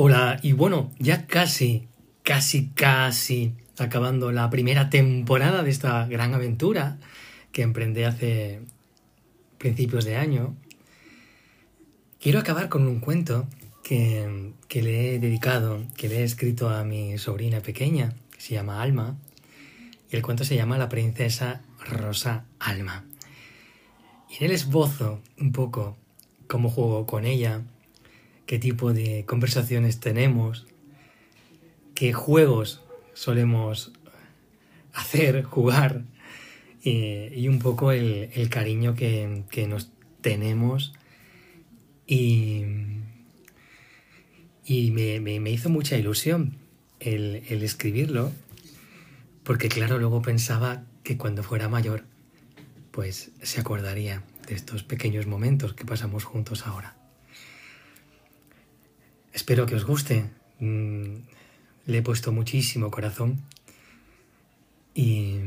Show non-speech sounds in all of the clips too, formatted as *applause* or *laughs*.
Hola, y bueno, ya casi, casi, casi acabando la primera temporada de esta gran aventura que emprendí hace principios de año. Quiero acabar con un cuento que, que le he dedicado, que le he escrito a mi sobrina pequeña, que se llama Alma, y el cuento se llama La princesa Rosa Alma. Y en el esbozo un poco cómo juego con ella, qué tipo de conversaciones tenemos, qué juegos solemos hacer, *laughs* jugar y, un poco el, cariño que, nos tenemos y, y me, hizo mucha ilusión el, el escribirlo porque claro, luego pensaba que cuando fuera mayor pues se acordaría de estos pequeños momentos que pasamos juntos ahora. Espero que os guste. Mm, le he puesto muchísimo corazón y,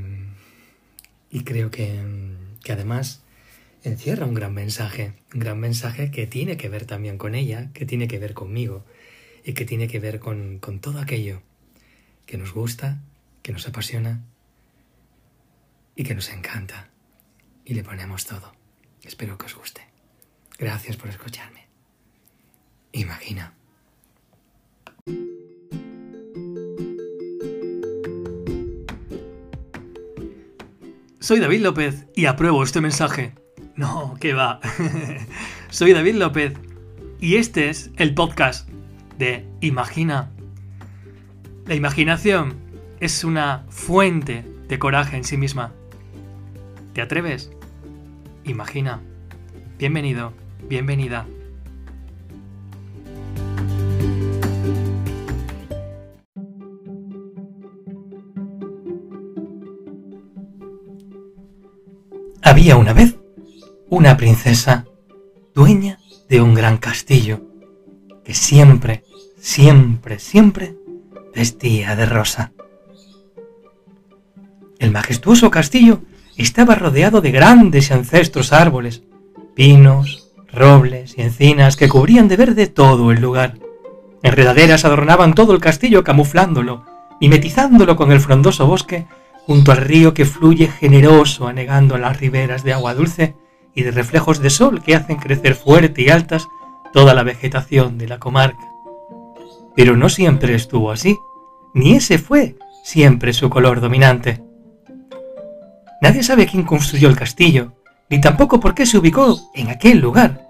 creo que, que, además encierra un gran mensaje, un gran mensaje que tiene que ver también con ella, que tiene que ver conmigo y que tiene que ver con, con todo aquello que nos gusta, que nos apasiona y que nos encanta. Y le ponemos todo. Espero que os guste. Gracias por escucharme. Imagina. Soy David López y apruebo este mensaje. No, que va. *laughs* Soy David López y este es el podcast de Imagina. La imaginación es una fuente de coraje en sí misma. ¿Te atreves? Imagina. Bienvenido, bienvenida. Había una vez una princesa dueña de un gran castillo que siempre, siempre, siempre vestía de rosa. El majestuoso castillo estaba rodeado de grandes y ancestros árboles, pinos, robles y encinas que cubrían de verde todo el lugar. Enredaderas adornaban todo el castillo camuflándolo, mimetizándolo con el frondoso bosque junto al río que fluye generoso anegando las riberas de agua dulce y de reflejos de sol que hacen crecer fuerte y altas toda la vegetación de la comarca. Pero no siempre estuvo así, ni ese fue siempre su color dominante. Nadie sabe quién construyó el castillo, ni tampoco por qué se ubicó en aquel lugar.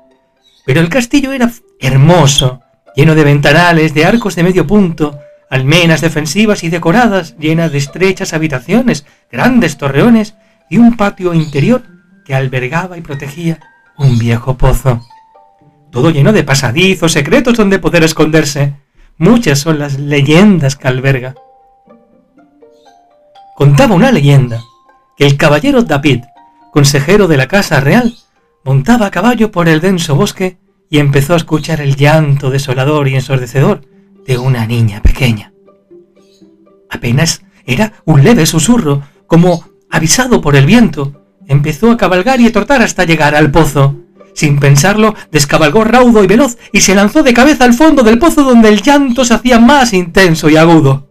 Pero el castillo era hermoso, lleno de ventanales, de arcos de medio punto, almenas defensivas y decoradas, llenas de estrechas habitaciones, grandes torreones y un patio interior que albergaba y protegía un viejo pozo. Todo lleno de pasadizos secretos donde poder esconderse. Muchas son las leyendas que alberga. Contaba una leyenda que el caballero David, consejero de la casa real, montaba a caballo por el denso bosque y empezó a escuchar el llanto desolador y ensordecedor de una niña pequeña. Apenas era un leve susurro, como avisado por el viento. Empezó a cabalgar y a trotar hasta llegar al pozo. Sin pensarlo, descabalgó raudo y veloz y se lanzó de cabeza al fondo del pozo donde el llanto se hacía más intenso y agudo.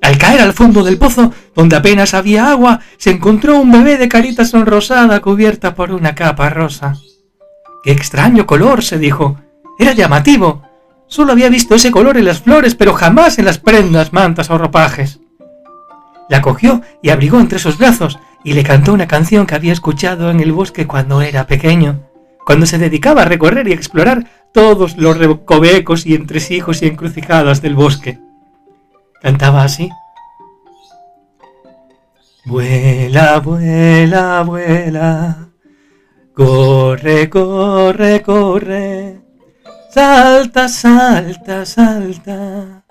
Al caer al fondo del pozo, donde apenas había agua, se encontró un bebé de carita sonrosada cubierta por una capa rosa. ¡Qué extraño color! se dijo. Era llamativo. Solo había visto ese color en las flores, pero jamás en las prendas, mantas o ropajes. La cogió y abrigó entre sus brazos y le cantó una canción que había escuchado en el bosque cuando era pequeño, cuando se dedicaba a recorrer y explorar todos los recovecos y entresijos y encrucijadas del bosque. Cantaba así. Vuela, vuela, vuela, corre, corre, corre Salta, salta, salta,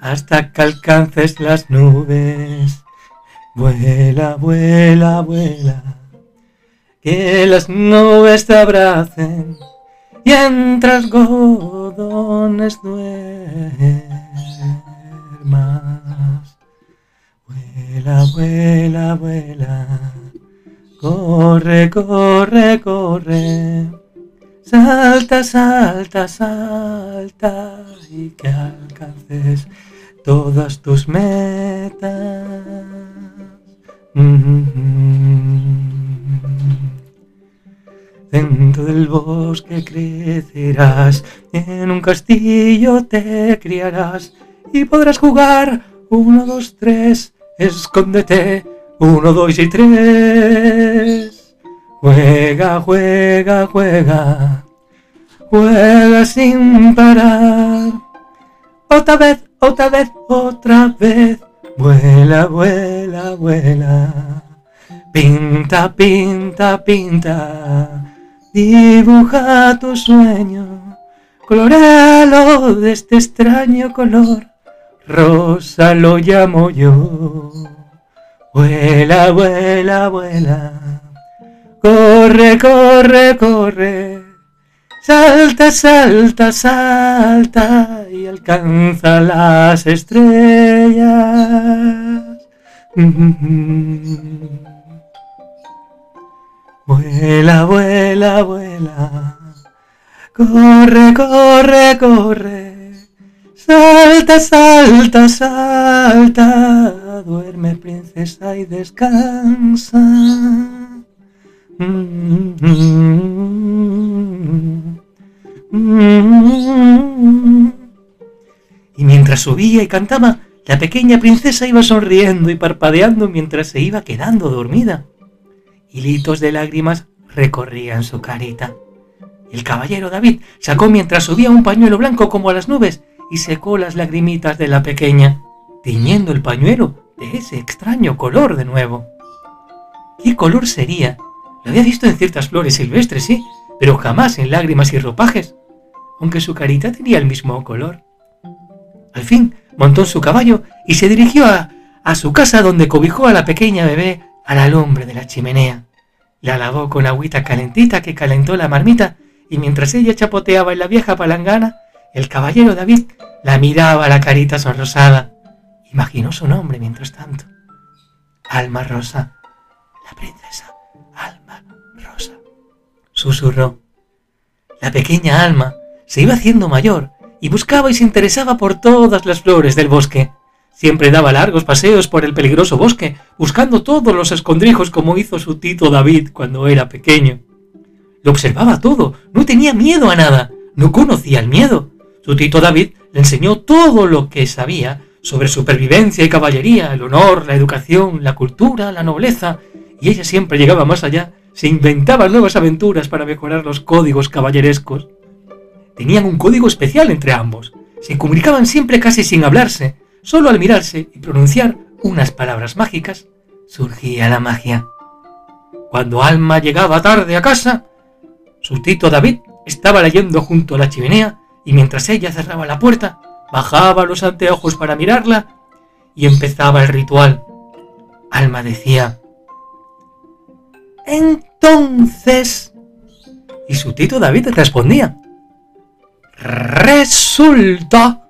hasta que alcances las nubes. Vuela, vuela, vuela, que las nubes te abracen y entre algodones duermas. Vuela, vuela, vuela, corre, corre, corre Salta, salta, salta y que alcances todas tus metas. Dentro del bosque crecerás, en un castillo te criarás y podrás jugar uno, dos, tres, escóndete, uno, dos y tres. Juega, juega, juega, juega sin parar. Otra vez, otra vez, otra vez, vuela, vuela, vuela. Pinta, pinta, pinta Dibuja tu sueño, coloralo de este extraño color. Rosa lo llamo yo. Vuela, vuela, vuela. Corre, corre, corre. Salta, salta, salta y alcanza las estrellas. Vuela, vuela, vuela. Corre, corre, corre. Salta, salta, salta. Duerme, princesa, y descansa. Y mientras subía y cantaba, la pequeña princesa iba sonriendo y parpadeando mientras se iba quedando dormida. Hilitos de lágrimas recorrían su carita. El caballero David sacó mientras subía un pañuelo blanco como a las nubes y secó las lagrimitas de la pequeña, tiñendo el pañuelo de ese extraño color de nuevo. ¿Qué color sería? Lo había visto en ciertas flores silvestres, sí, pero jamás en lágrimas y ropajes, aunque su carita tenía el mismo color. Al fin montó en su caballo y se dirigió a, su casa donde cobijó a la pequeña bebé a la lumbre de la chimenea. La lavó con agüita calentita que calentó la marmita y mientras ella chapoteaba en la vieja palangana, el caballero David la miraba la carita sonrosada. Imaginó su nombre mientras tanto. Alma Rosa, la princesa. Susurró. La pequeña Alma se iba haciendo mayor y buscaba y se interesaba por todas las flores del bosque. Siempre daba largos paseos por el peligroso bosque, buscando todos los escondrijos como hizo su tito David cuando era pequeño. Lo observaba todo, no tenía miedo a nada, no conocía el miedo. Su tito David le enseñó todo lo que sabía sobre supervivencia y caballería, el honor, la educación, la cultura, la nobleza, y ella siempre llegaba más allá, se inventaba nuevas aventuras para mejorar los códigos caballerescos. Tenían un código especial entre ambos, se comunicaban siempre casi sin hablarse, Solo al mirarse y pronunciar unas palabras mágicas, surgía la magia. Cuando Alma llegaba tarde a casa, su tito David estaba leyendo junto a la chimenea y mientras ella cerraba la puerta, bajaba los anteojos para mirarla y empezaba el ritual. Alma decía, entonces... Y su tito David respondía, resulta...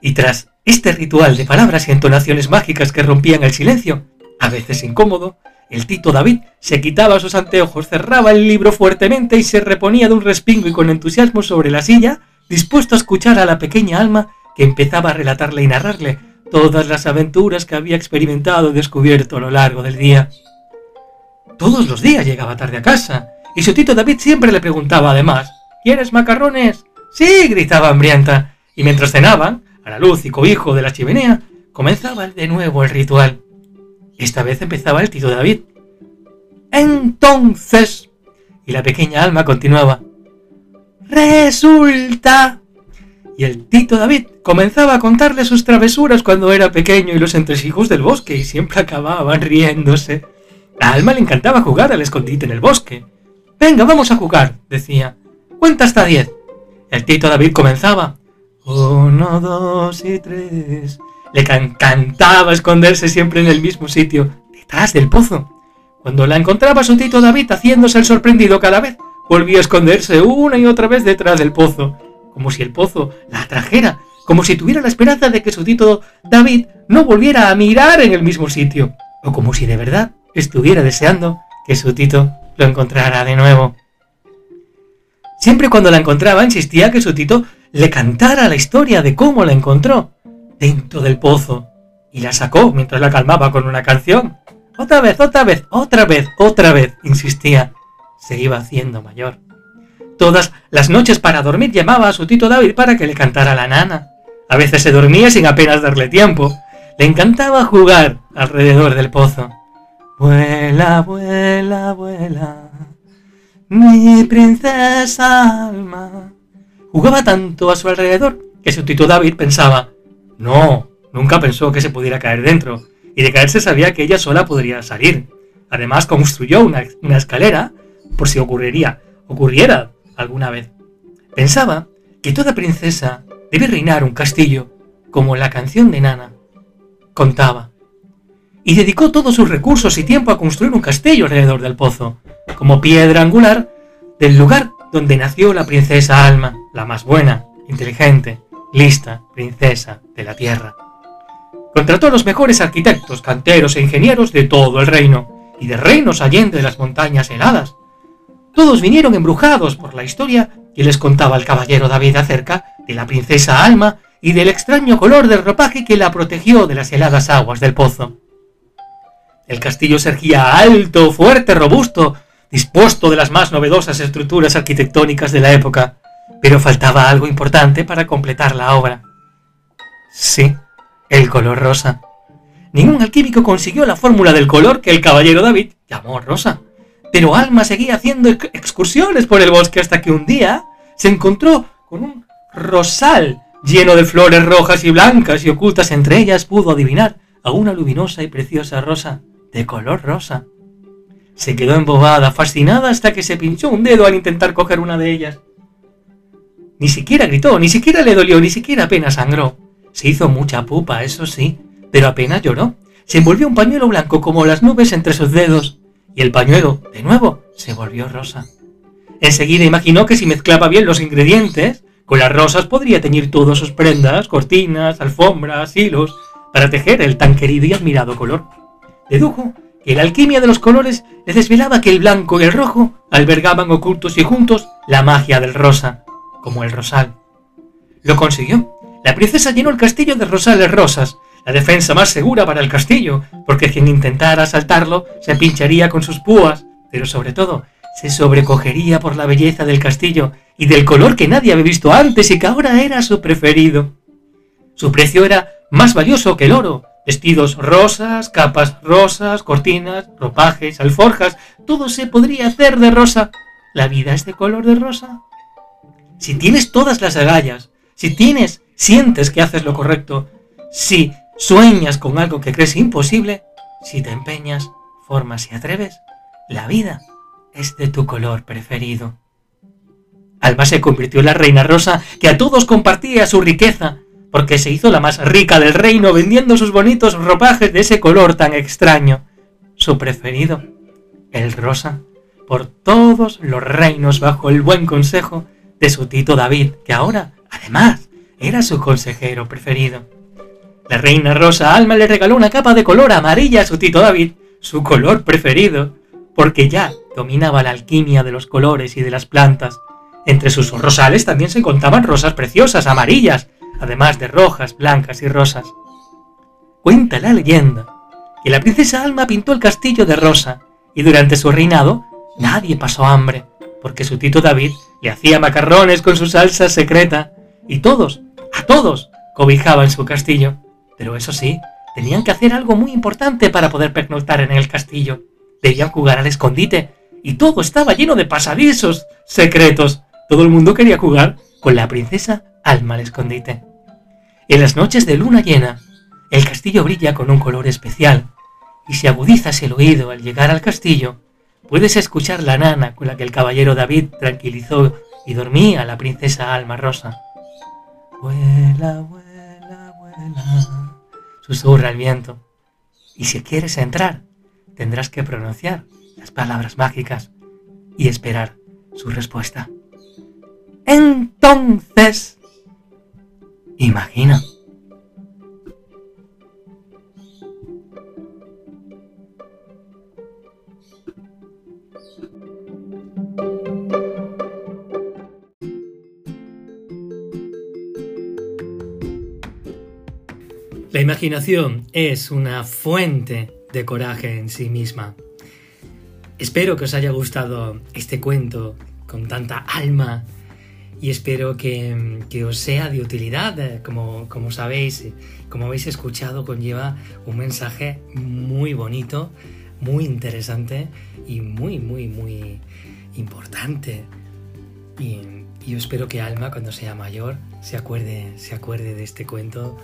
Y tras este ritual de palabras y entonaciones mágicas que rompían el silencio, a veces incómodo, el tito David se quitaba sus anteojos, cerraba el libro fuertemente y se reponía de un respingo y con entusiasmo sobre la silla, dispuesto a escuchar a la pequeña alma que empezaba a relatarle y narrarle todas las aventuras que había experimentado y descubierto a lo largo del día. Todos los días llegaba tarde a casa, y su tito David siempre le preguntaba además, ¿Quieres macarrones? Sí, gritaba hambrienta, y mientras cenaban, a la luz y cobijo de la chimenea, comenzaba de nuevo el ritual. Esta vez empezaba el tito David. Entonces. Y la pequeña alma continuaba. Resulta. Y el tito David comenzaba a contarle sus travesuras cuando era pequeño y los entresijos del bosque y siempre acababan riéndose. La alma le encantaba jugar al escondite en el bosque. Venga, vamos a jugar, decía. Cuenta hasta diez. El tito David comenzaba. Uno, dos y tres. Le encantaba esconderse siempre en el mismo sitio, detrás del pozo. Cuando la encontraba su tito David haciéndose el sorprendido cada vez, volvía a esconderse una y otra vez detrás del pozo, como si el pozo la atrajera, como si tuviera la esperanza de que su tito David no volviera a mirar en el mismo sitio, o como si de verdad estuviera deseando que su tito lo encontrara de nuevo. Siempre cuando la encontraba insistía que su tito le cantara la historia de cómo la encontró dentro del pozo y la sacó mientras la calmaba con una canción. Otra vez, otra vez, otra vez, otra vez, insistía. Se iba haciendo mayor. Todas las noches para dormir llamaba a su tito David para que le cantara la nana. A veces se dormía sin apenas darle tiempo. Le encantaba jugar alrededor del pozo. Vuela, vuela, vuela, mi princesa alma. Jugaba tanto a su alrededor que su tito David pensaba, no, nunca pensó que se pudiera caer dentro, y de caerse sabía que ella sola podría salir. Además construyó una, escalera por si ocurriría, ocurriera alguna vez. Pensaba que toda princesa debe reinar un castillo, como la canción de Nana contaba. Y dedicó todos sus recursos y tiempo a construir un castillo alrededor del pozo, como piedra angular del lugar donde nació la princesa Alma, la más buena, inteligente, lista princesa de la tierra. Contrató a los mejores arquitectos, canteros e ingenieros de todo el reino, y de reinos allende de las montañas heladas, todos vinieron embrujados por la historia que les contaba el caballero David acerca de la princesa Alma y del extraño color del ropaje que la protegió de las heladas aguas del pozo. El castillo se erguía alto, fuerte, robusto, dispuesto de las más novedosas estructuras arquitectónicas de la época, pero faltaba algo importante para completar la obra. Sí, el color rosa. Ningún alquímico consiguió la fórmula del color que el caballero David llamó rosa. Pero Alma seguía haciendo excursiones por el bosque hasta que un día se encontró con un rosal lleno de flores rojas y blancas y ocultas entre ellas pudo adivinar a una luminosa y preciosa rosa de color rosa. Se quedó embobada, fascinada hasta que se pinchó un dedo al intentar coger una de ellas. Ni siquiera gritó, ni siquiera le dolió, ni siquiera apenas sangró. Se hizo mucha pupa, eso sí, pero apenas lloró. Se envolvió un pañuelo blanco como las nubes entre sus dedos y el pañuelo, de nuevo, se volvió rosa. Enseguida imaginó que si mezclaba bien los ingredientes, con las rosas podría teñir todas sus prendas, cortinas, alfombras, hilos, para tejer el tan querido y admirado color. Dedujo que la alquimia de los colores le desvelaba que el blanco y el rojo albergaban ocultos y juntos la magia del rosa, como el rosal. Lo consiguió. La princesa llenó el castillo de rosales rosas, la defensa más segura para el castillo, porque quien intentara asaltarlo se pincharía con sus púas, pero sobre todo se sobrecogería por la belleza del castillo y del color que nadie había visto antes y que ahora era su preferido. Su precio era más valioso que el oro. Vestidos rosas, capas rosas, cortinas, ropajes, alforjas, todo se podría hacer de rosa. ¿La vida es de color de rosa? Si tienes todas las agallas, si tienes, sientes que haces lo correcto, si sueñas con algo que crees imposible, si te empeñas, formas y atreves, la vida es de tu color preferido. Alba se convirtió en la reina rosa que a todos compartía su riqueza, porque se hizo la más rica del reino vendiendo sus bonitos ropajes de ese color tan extraño, su preferido, el rosa, por todos los reinos bajo el buen consejo de su tito David, que ahora, además, era su consejero preferido. La reina Rosa Alma le regaló una capa de color amarilla a su tito David, su color preferido, porque ya dominaba la alquimia de los colores y de las plantas. Entre sus rosales también se contaban rosas preciosas, amarillas, además de rojas, blancas y rosas. Cuenta la leyenda que la princesa Alma pintó el castillo de rosa y durante su reinado nadie pasó hambre, porque su tito David le hacía macarrones con su salsa secreta y todos, a todos, cobijaban su castillo. Pero eso sí, tenían que hacer algo muy importante para poder pernoctar en el castillo. Debían jugar al escondite, y todo estaba lleno de pasadizos secretos. Todo el mundo quería jugar con la princesa Alma al escondite. En las noches de luna llena, el castillo brilla con un color especial, y si agudizas el oído al llegar al castillo, puedes escuchar la nana con la que el caballero David tranquilizó y dormía a la princesa Alma Rosa. Vuela, vuela, vuela susurra el viento. Y si quieres entrar, tendrás que pronunciar las palabras mágicas y esperar su respuesta. Entonces, imagina. La imaginación es una fuente de coraje en sí misma. Espero que os haya gustado este cuento con tanta alma y espero que, os sea de utilidad. Como, como sabéis, como habéis escuchado, conlleva un mensaje muy bonito, muy interesante y muy, muy, muy importante. Y, yo espero que Alma, cuando sea mayor, se acuerde, se acuerde de este cuento,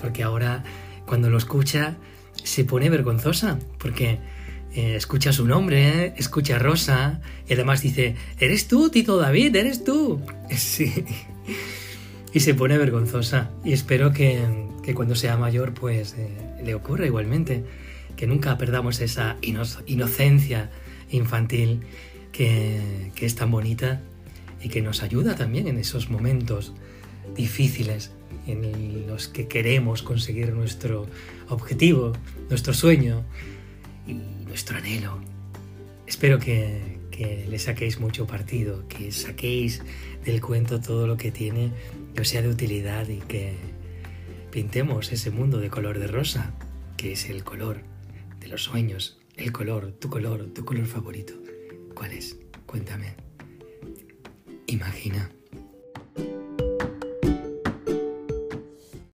porque ahora, cuando lo escucha, se pone vergonzosa, porque eh, escucha su nombre, escucha a Rosa, y además dice, ¿eres tú, Tito David? ¿Eres tú? *laughs* Sí. Y se pone vergonzosa. Y espero que, cuando sea mayor, pues eh, le ocurra igualmente, que nunca perdamos esa inocencia infantil que, que es tan bonita y que nos ayuda también en esos momentos difíciles en los que queremos conseguir nuestro objetivo, nuestro sueño nuestro anhelo. Espero que, que, le saquéis mucho partido, que saquéis del cuento todo lo que tiene, que os sea de utilidad y que pintemos ese mundo de color de rosa, que es el color de los sueños, el color, tu color, tu color favorito. ¿Cuál es? Cuéntame. Imagina.